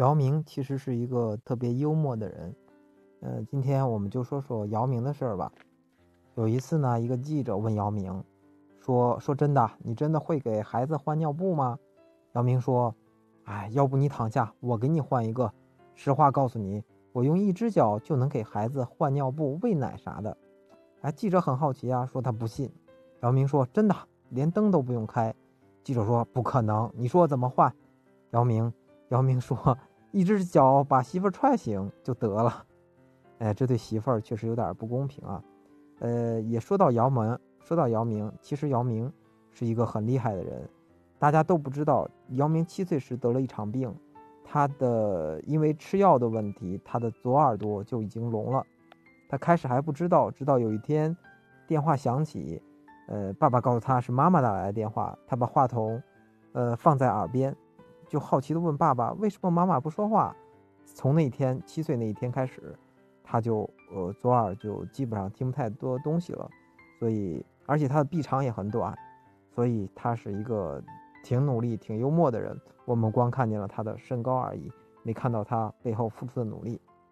姚明其实是一个特别幽默的人，呃，今天我们就说说姚明的事儿吧。有一次呢，一个记者问姚明，说：“说真的，你真的会给孩子换尿布吗？”姚明说：“哎，要不你躺下，我给你换一个。实话告诉你，我用一只脚就能给孩子换尿布、喂奶啥的。”哎，记者很好奇啊，说他不信。姚明说：“真的，连灯都不用开。”记者说：“不可能，你说怎么换？”姚明，姚明说。一只脚把媳妇踹醒就得了，哎，这对媳妇儿确实有点不公平啊。呃，也说到姚明，说到姚明，其实姚明是一个很厉害的人，大家都不知道，姚明七岁时得了一场病，他的因为吃药的问题，他的左耳朵就已经聋了。他开始还不知道，直到有一天电话响起，呃，爸爸告诉他是妈妈打来的电话，他把话筒，呃，放在耳边。就好奇地问爸爸：“为什么妈妈不说话？”从那天七岁那一天开始，他就呃左耳就基本上听不太多东西了。所以，而且他的臂长也很短，所以他是一个挺努力、挺幽默的人。我们光看见了他的身高而已，没看到他背后付出的努力。